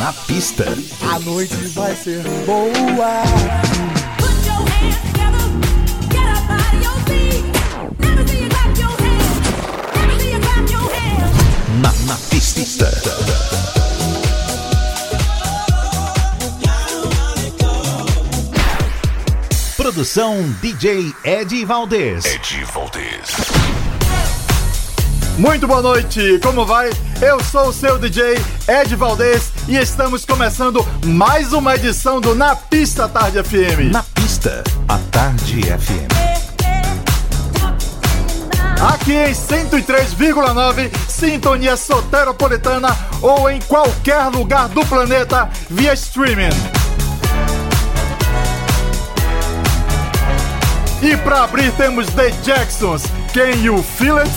Na pista. A noite vai ser boa. Na, na pista. Produção DJ Ed Valdez. Ed Valdez. Muito boa noite, como vai? Eu sou o seu DJ Ed Valdez e estamos começando mais uma edição do Na Pista Tarde FM. Na pista, a Tarde FM. Aqui em 103,9, sintonia soteropolitana ou em qualquer lugar do planeta via streaming. E para abrir temos The Jacksons, Can You Feel It?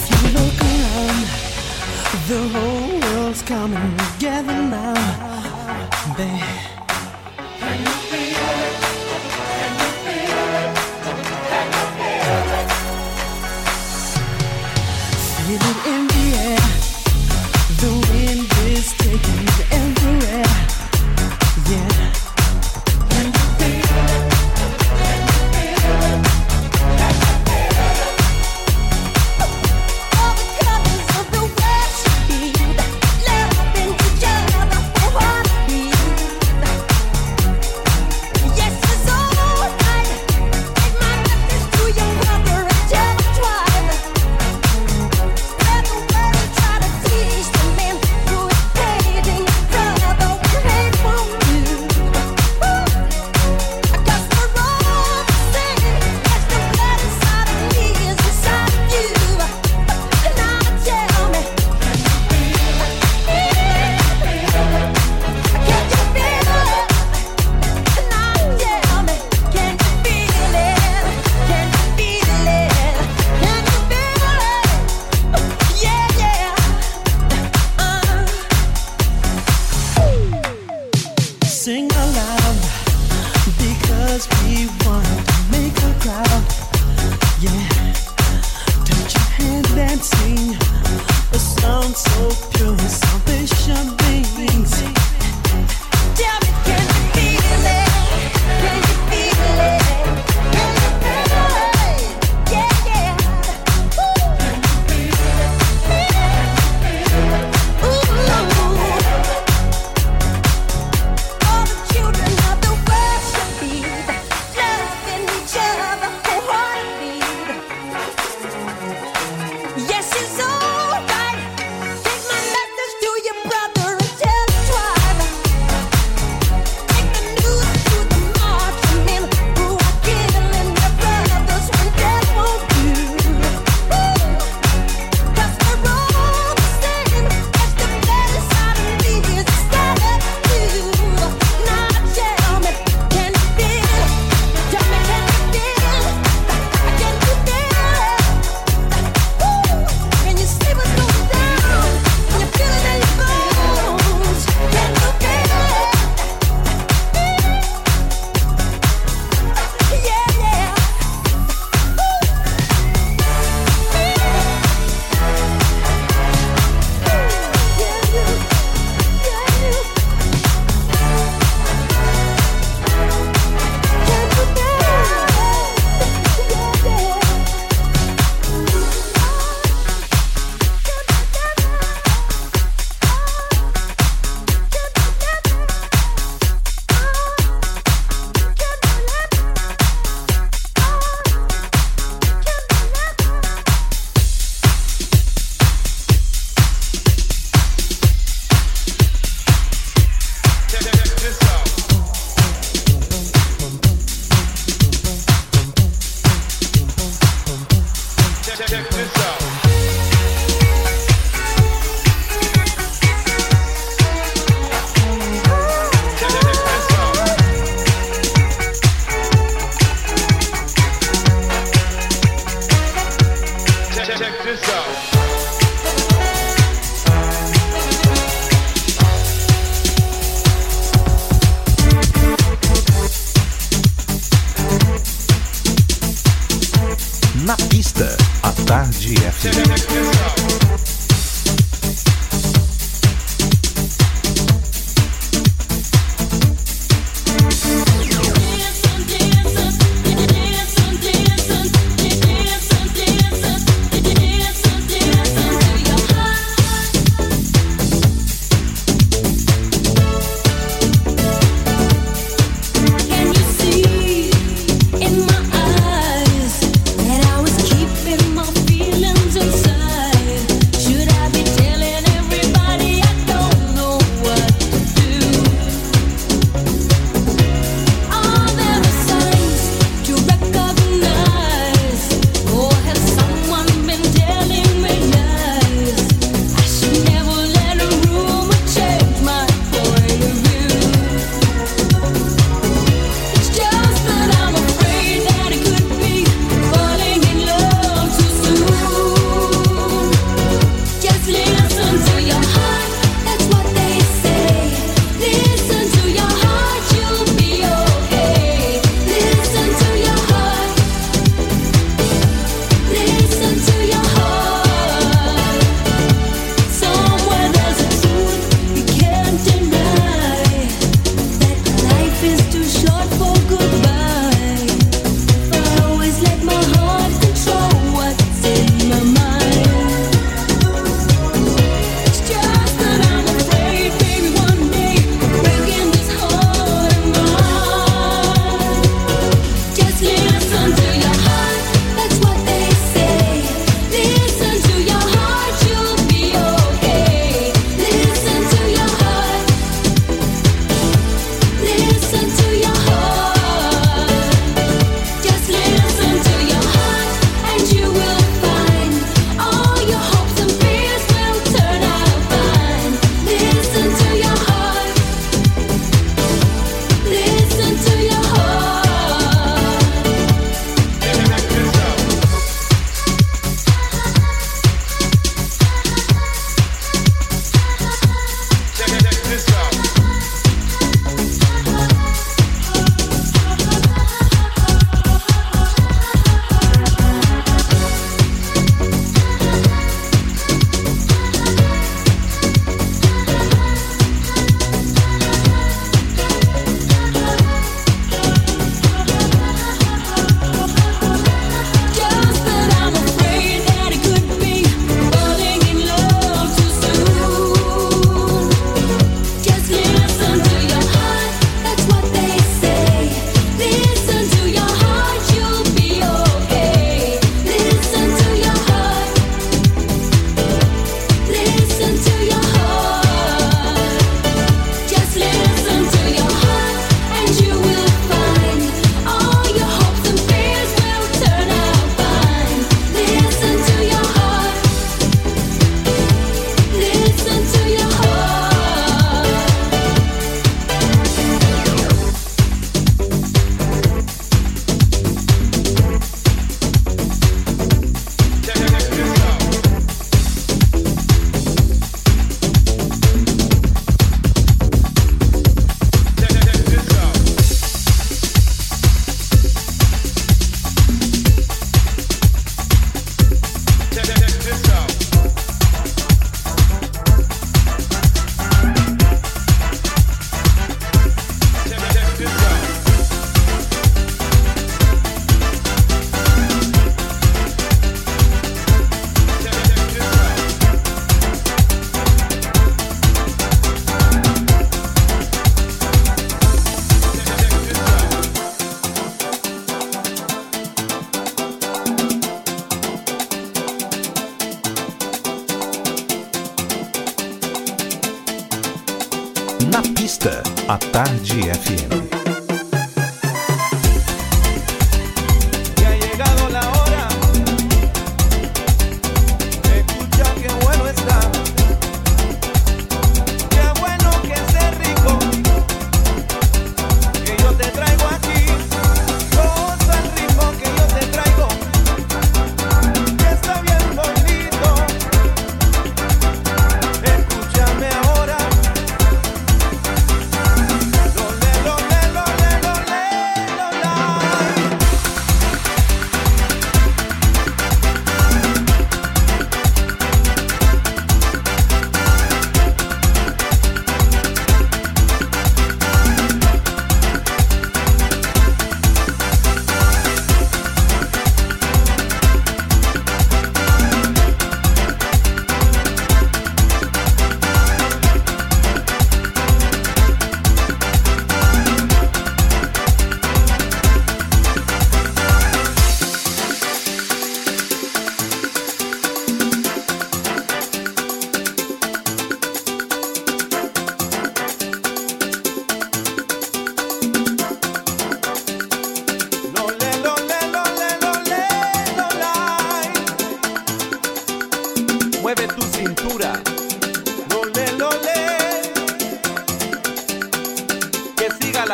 Coming together now. Babe. Feel it in the air. The wind is taking you everywhere.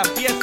la pieza.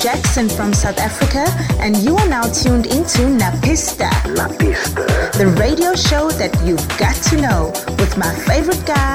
Jackson from South Africa, and you are now tuned into Napista. Napista. The radio show that you've got to know with my favorite guy,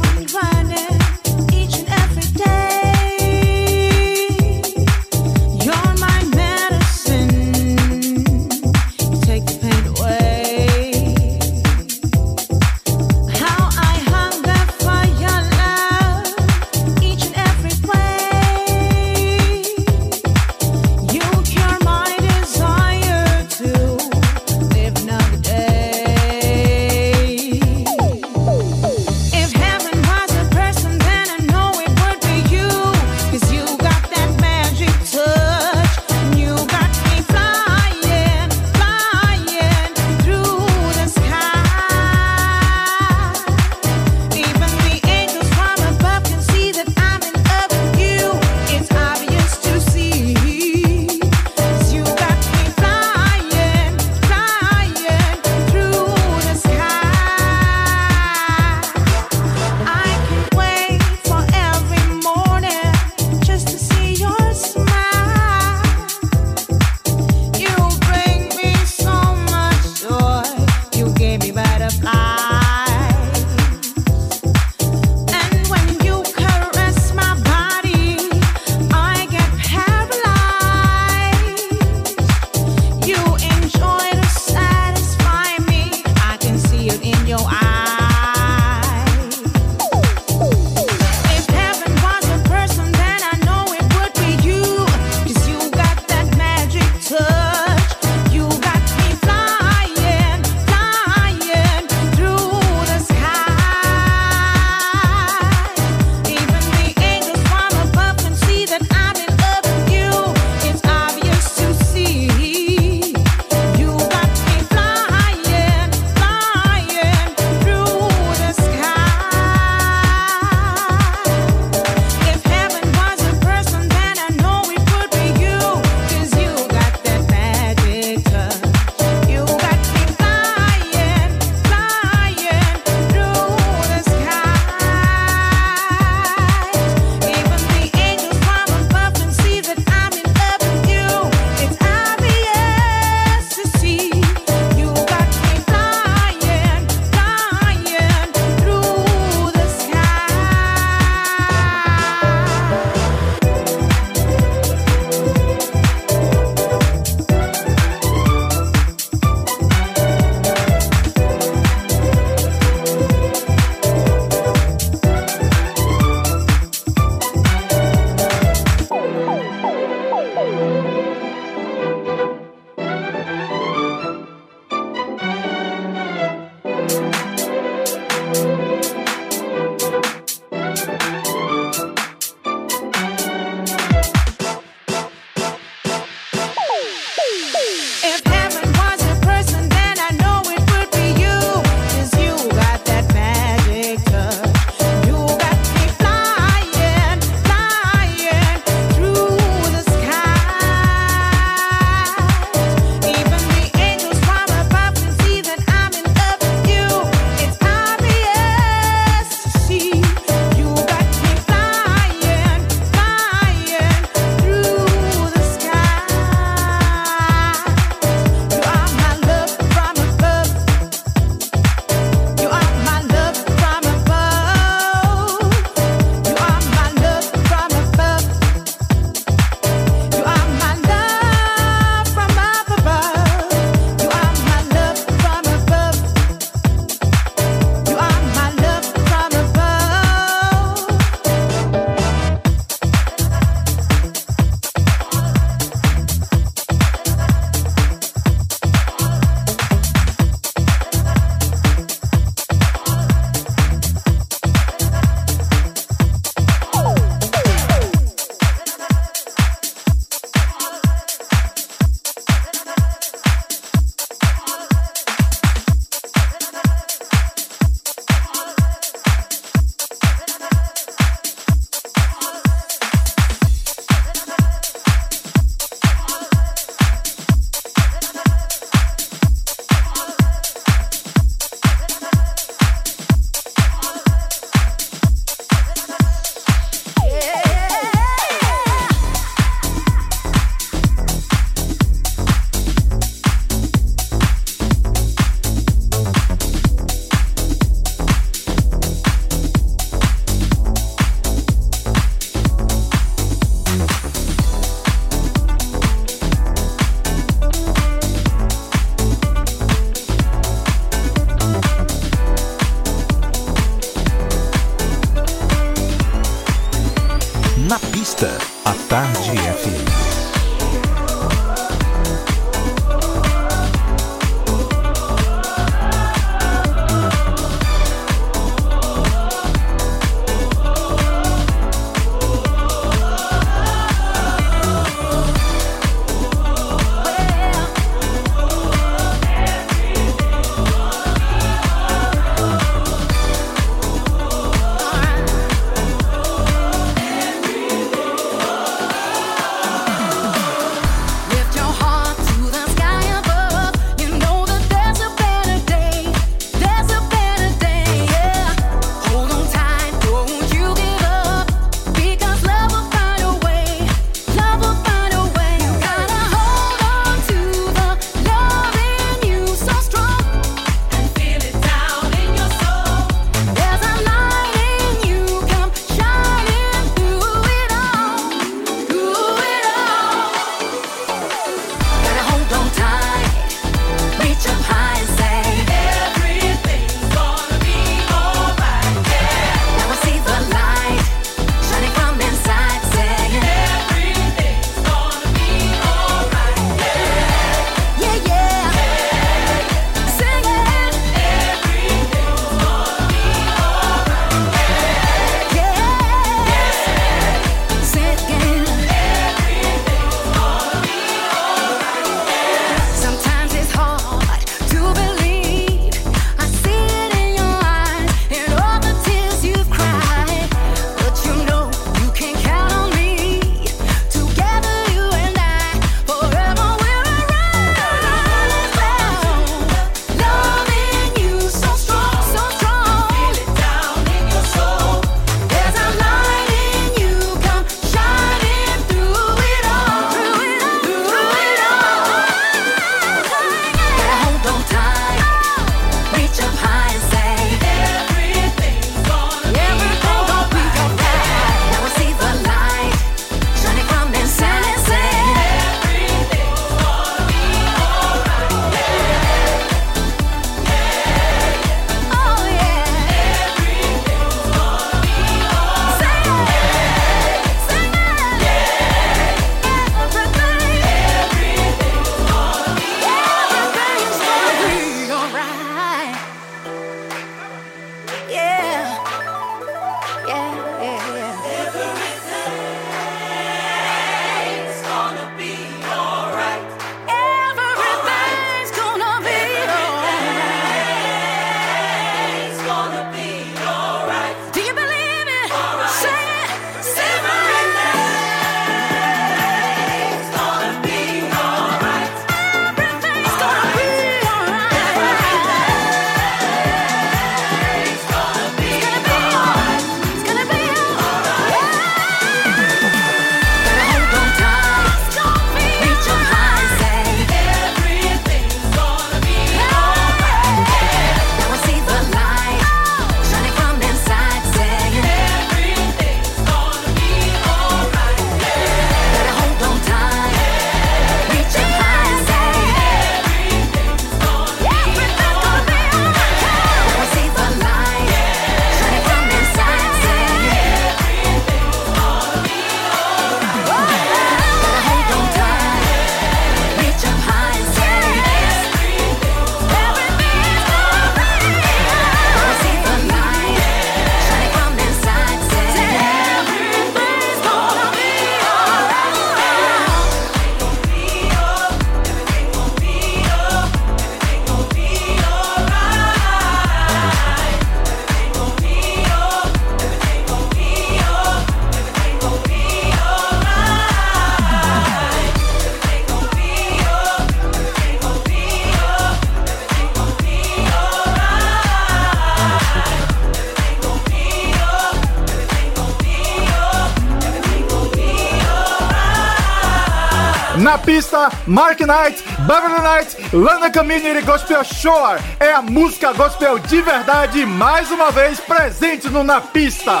Pista, Mark Knight, Beverly Knight, Lana Community Gospel é Shore. É a música gospel de verdade, mais uma vez presente no Na Pista.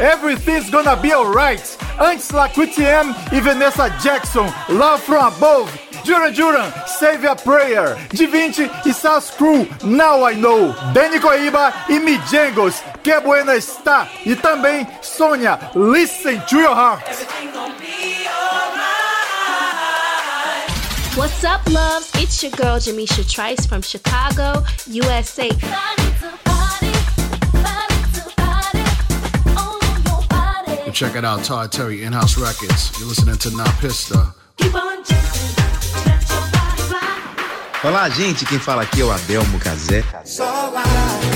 Everything's Gonna Be Alright. Antes Laquitiam e Vanessa Jackson, Love From Above. Duran Duran, Save a Prayer. De 20 e Sas Crew, Now I Know. Danny Coiba e Mijangos, Que Buena Está. E também Sônia, Listen to Your Heart. What's up, loves? It's your girl Jamisha Trice from Chicago, USA. And check it out, Todd Terry, In-House Records. You're listening to Napista. Olá, gente. Quem fala aqui é o Abel Mucazé. Solar, é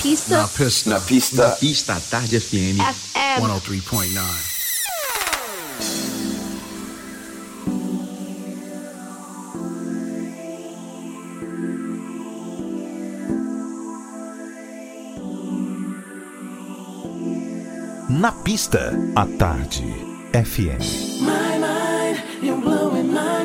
Na pista, Na pista. Na Pista Tarde FM. FM. 103.9. Na pista, à tarde. FM. My mind, you're blowing my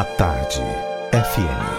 à tarde. FM.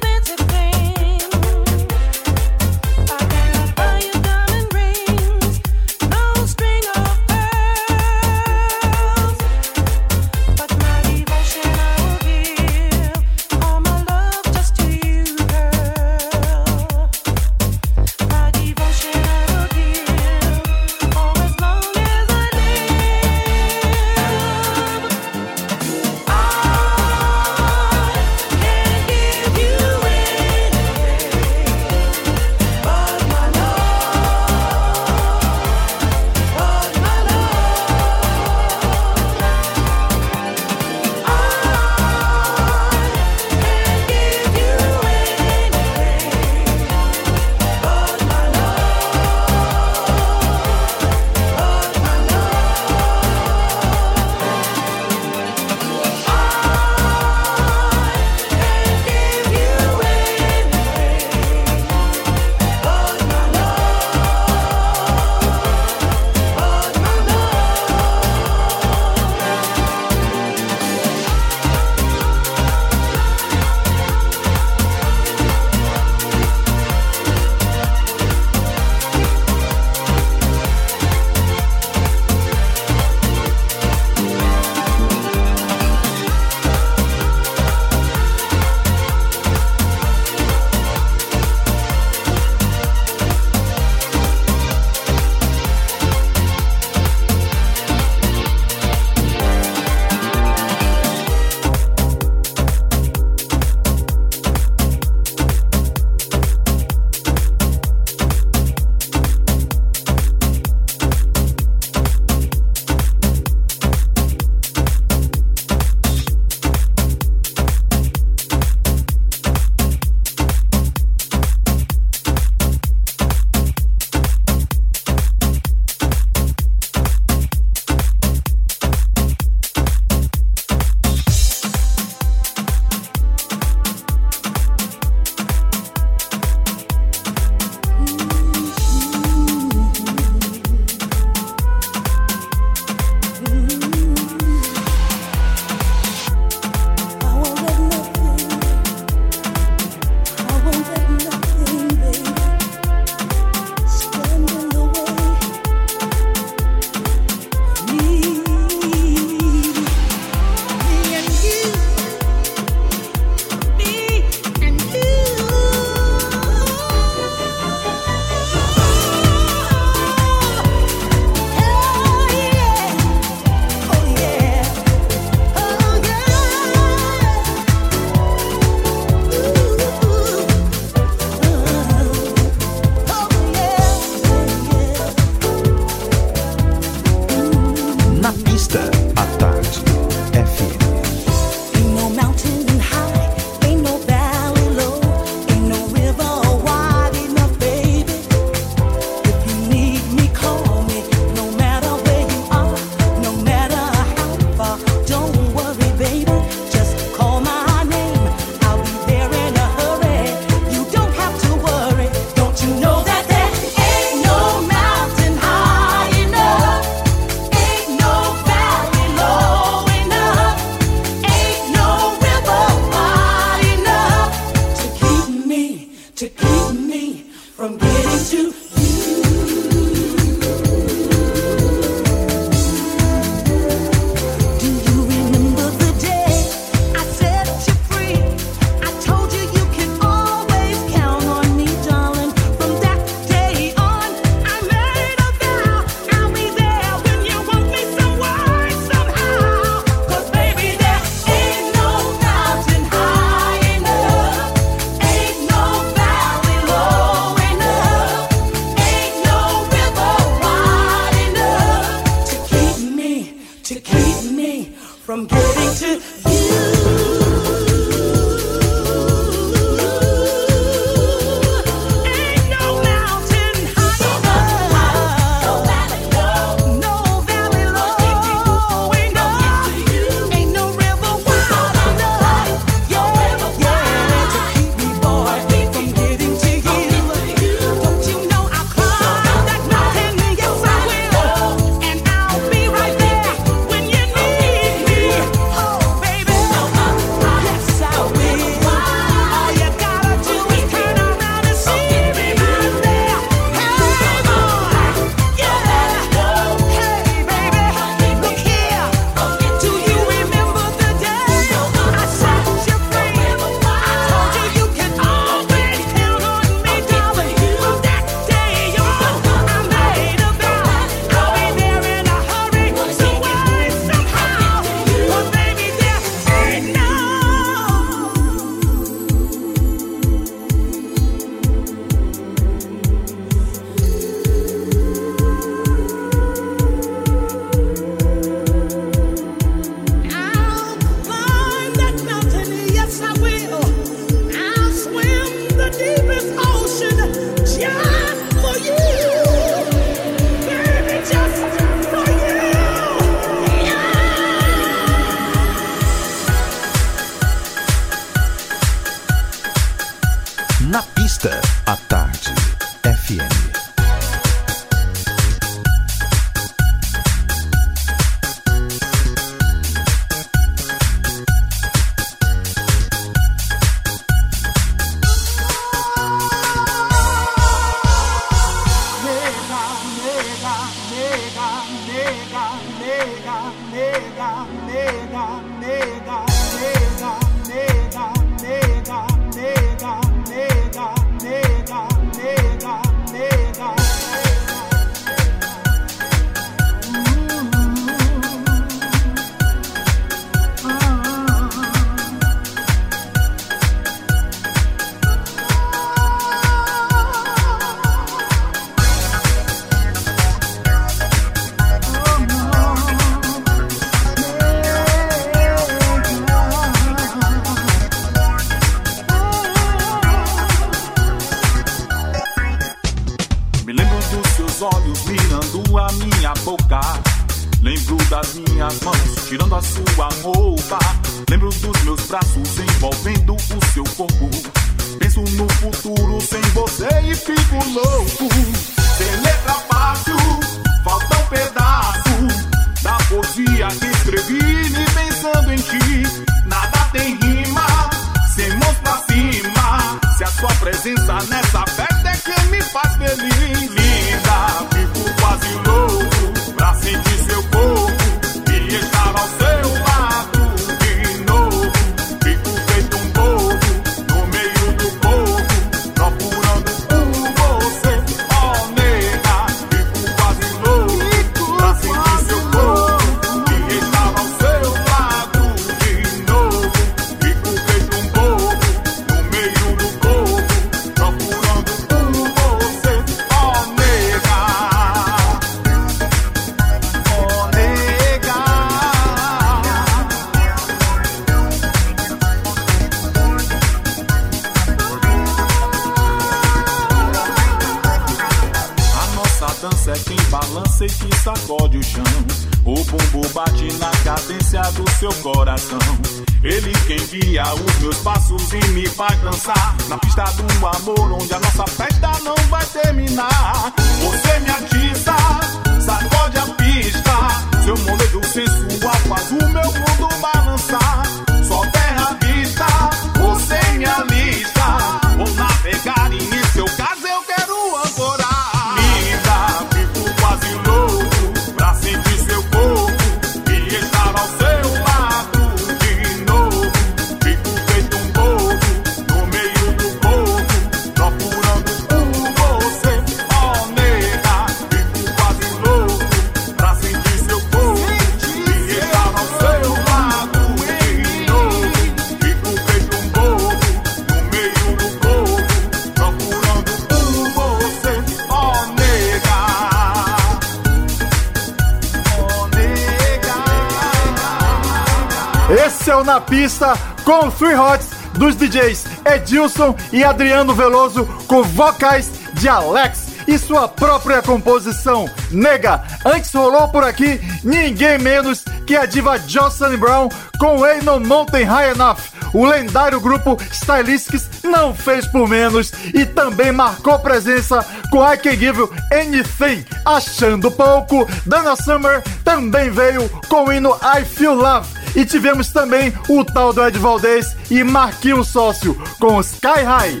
Pista com Three Hots dos DJs Edilson e Adriano Veloso com vocais de Alex e sua própria composição, Nega. Antes rolou por aqui ninguém menos que a diva Jocelyn Brown com Ain't No Mountain High Enough. O lendário grupo Stylistics não fez por menos e também marcou presença com I Can Give You Anything. Achando pouco, Dana Summer também veio com o hino I Feel Love. E tivemos também o tal do Ed Valdez e Marquinhos Sócio com Sky High.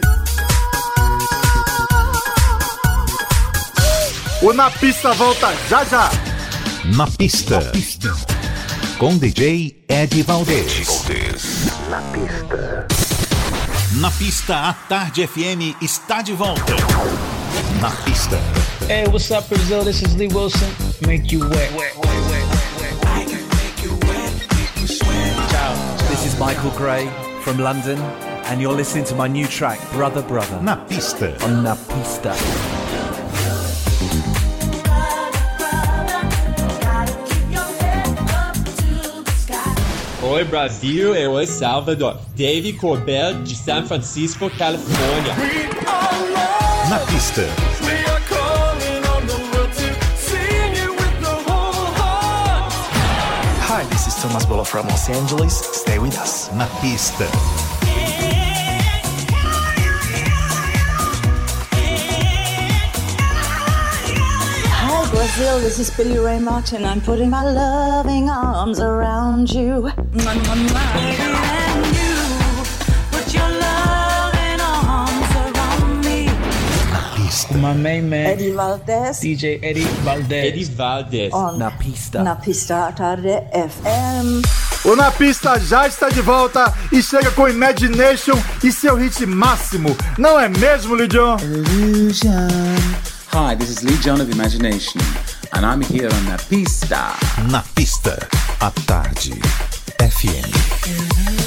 O Na Pista volta já já. Na pista. Com DJ Ed Valdez. Na pista. Na pista, a Tarde FM está de volta. Na pista. Hey, what's up, Brazil? This is Lee Wilson. Make you wet. Ciao. This is Michael Gray from London, and you're listening to my new track, Brother Brother. Na pista. On Na Pista. Oi Brasil, eu sou Salvador. Dave Corbell de San Francisco, Califórnia. Na pista. This is Thomas Bolo from Los Angeles. Stay with us. Na pista. Hi, Brazil. This is Billy Ray Martin. I'm putting my loving arms around you. Mwah, mwah, mwah. And you My main man, Eddie Valdez. DJ Eddie Valdez. Eddie Valdez. On Na Pista. Na Pista Tarde FM. O Na Pista já está de volta e chega com Imagination e seu hit máximo. Não é mesmo, Lidion? Illusion. Hi, this is Lee John of Imagination, and I'm here on the pista. Na pista, a Tarde FM.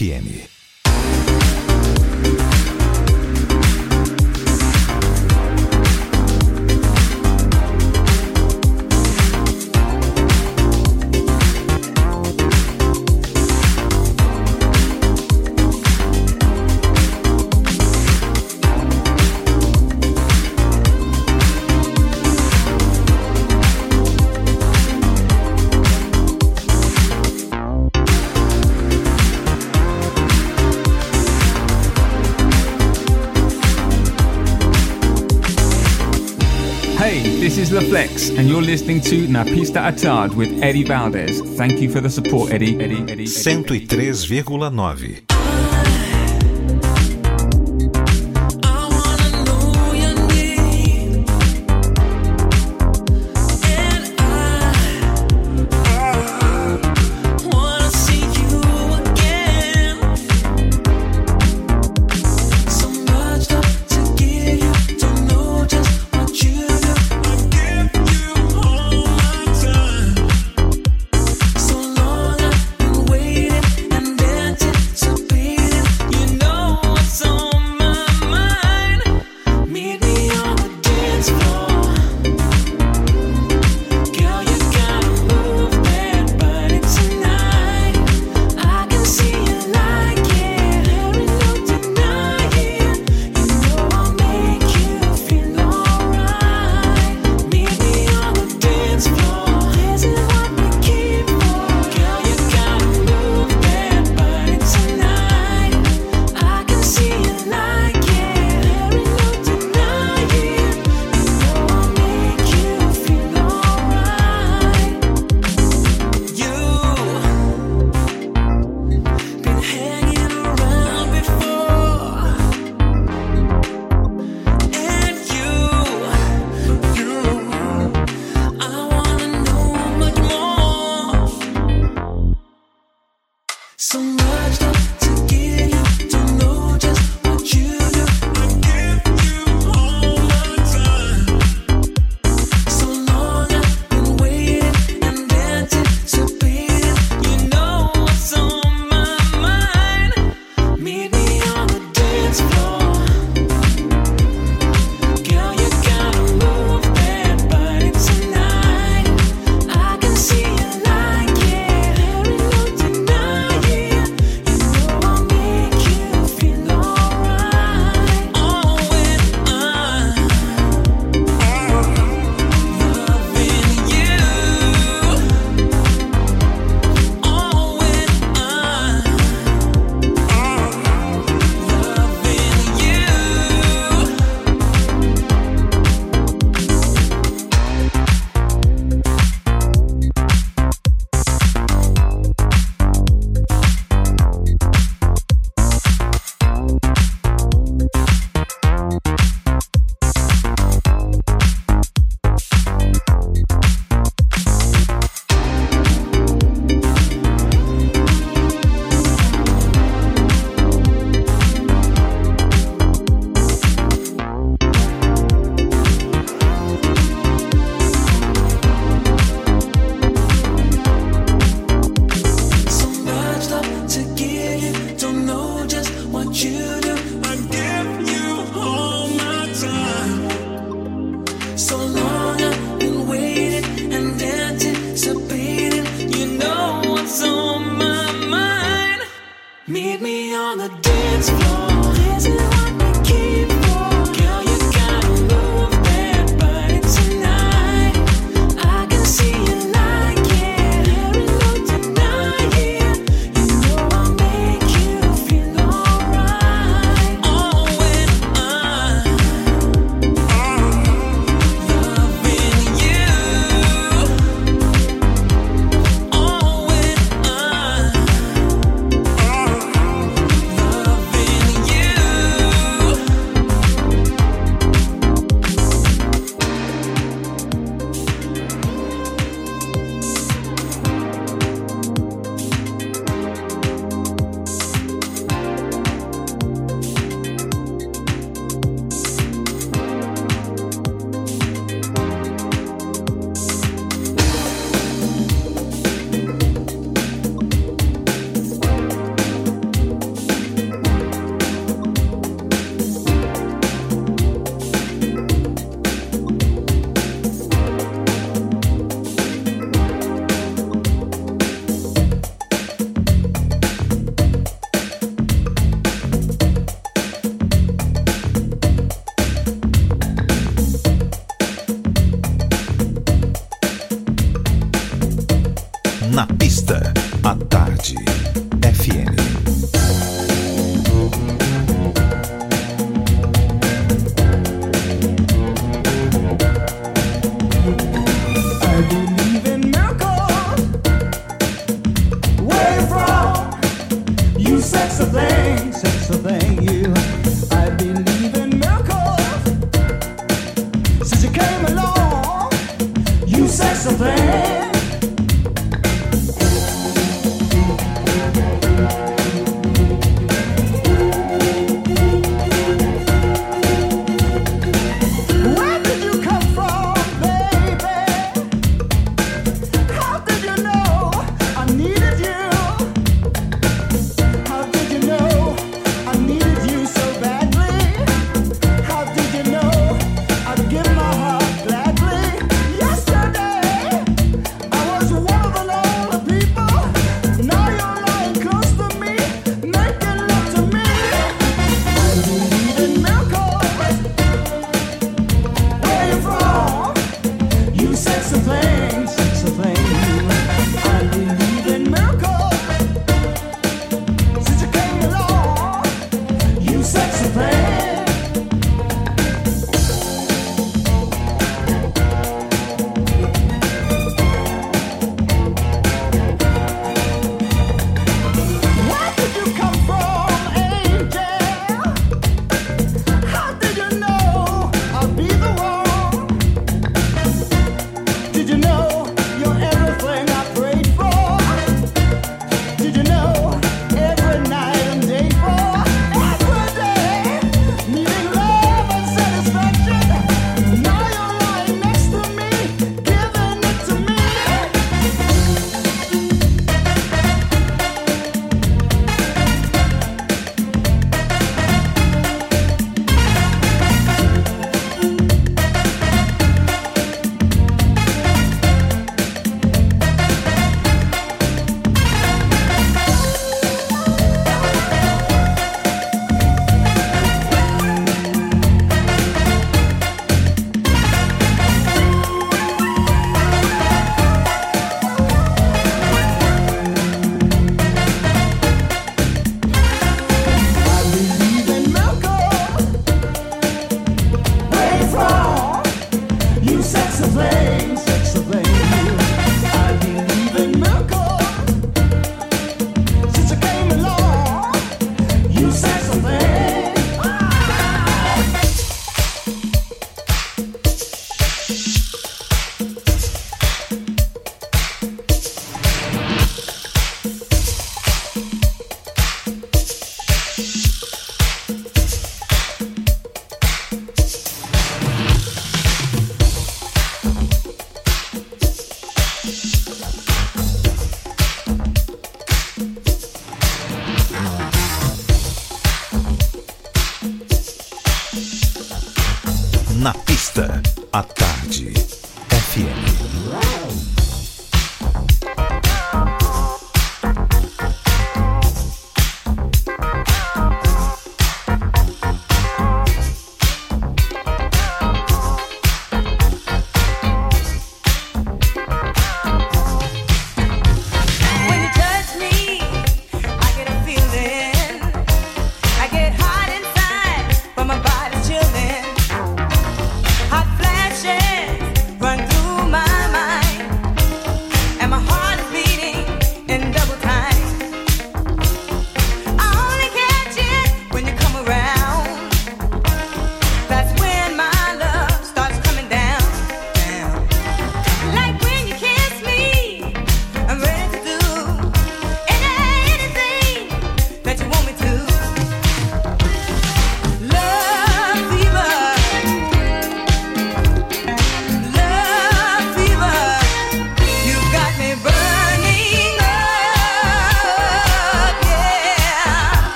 FM. And you're listening to Na Pista Atard with Eddie Valdez. Thank you for the support, Eddie. Eddie, Eddie. 103,9.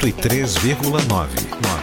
103,9.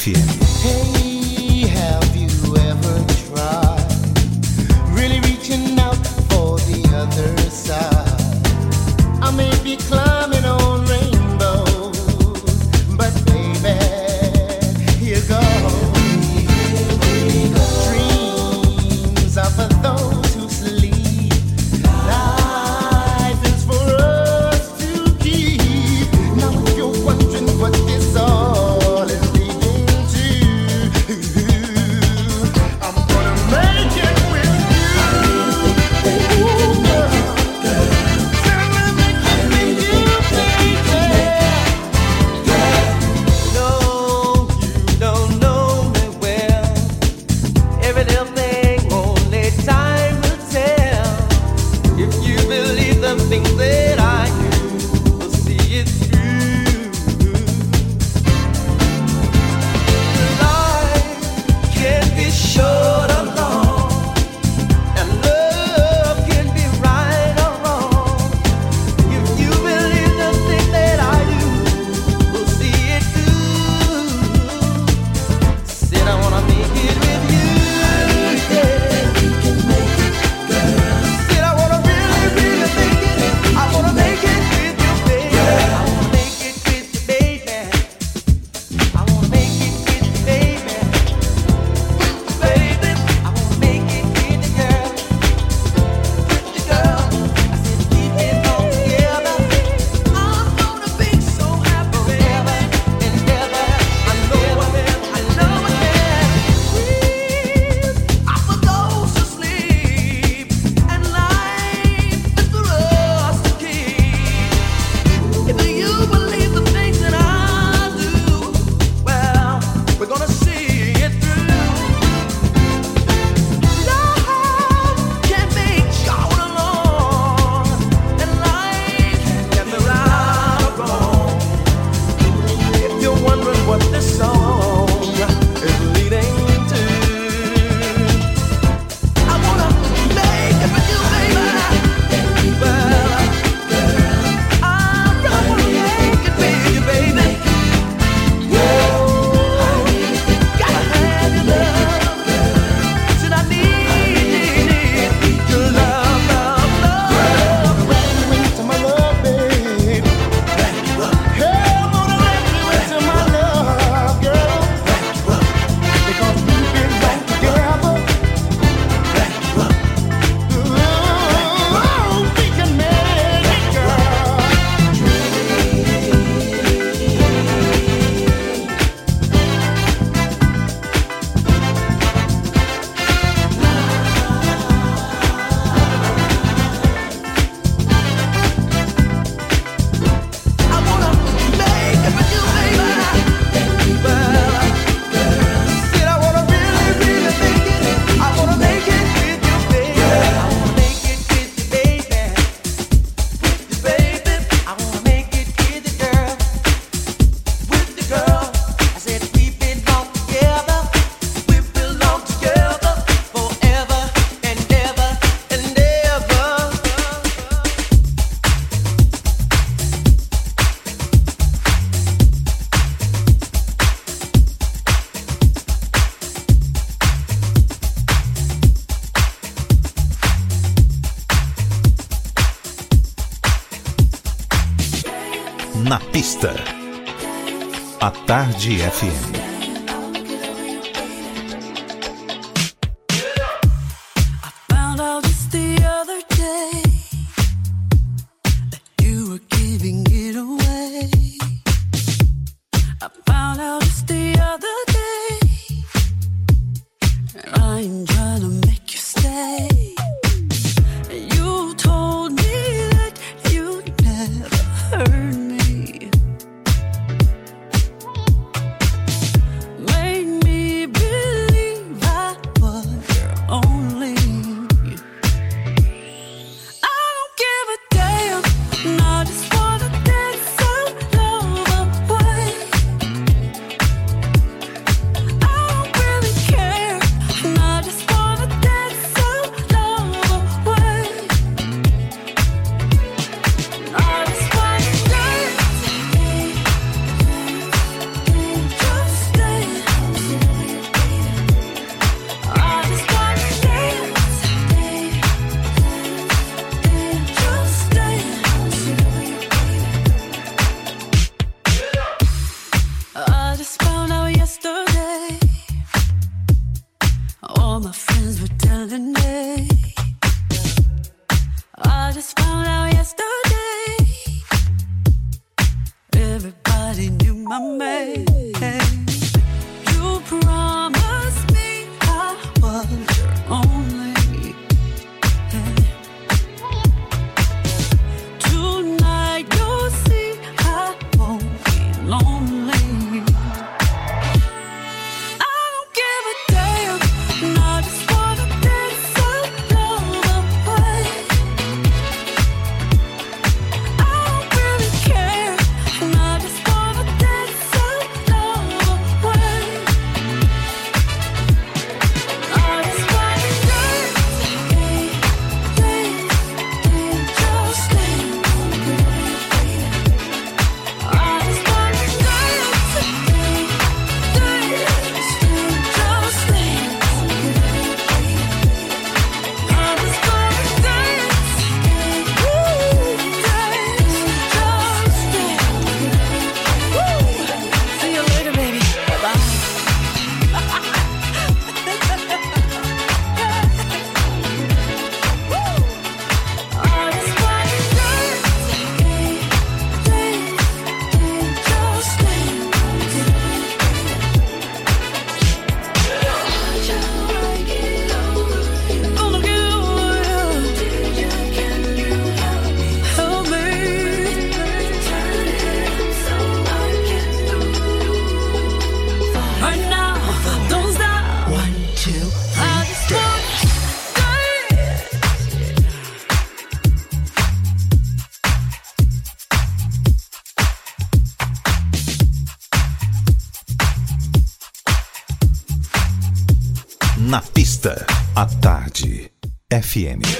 100. 见。FM.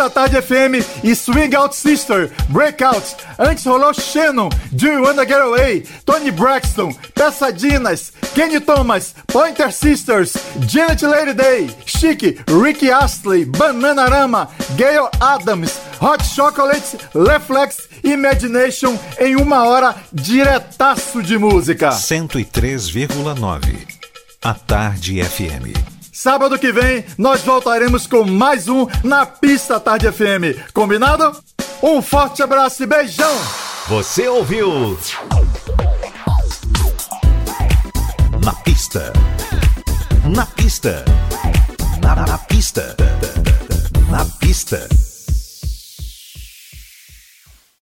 da Tarde FM e Swing Out Sister, Breakout. Antes rolou Shannon, Do You Wanna Get Away, Tony Braxton, Pesadinas, Kenny Thomas, Pointer Sisters, Janet Lady Day, Chic, Ricky Astley, Bananarama, Gail Adams, Hot Chocolate, Reflex, Imagination em uma hora diretaço de música. 103,9 A Tarde FM. Sábado que vem nós voltaremos com mais um na pista Tarde FM. Combinado? Um forte abraço e beijão. Você ouviu? Na pista. Na pista. Na, na, na pista. Na pista.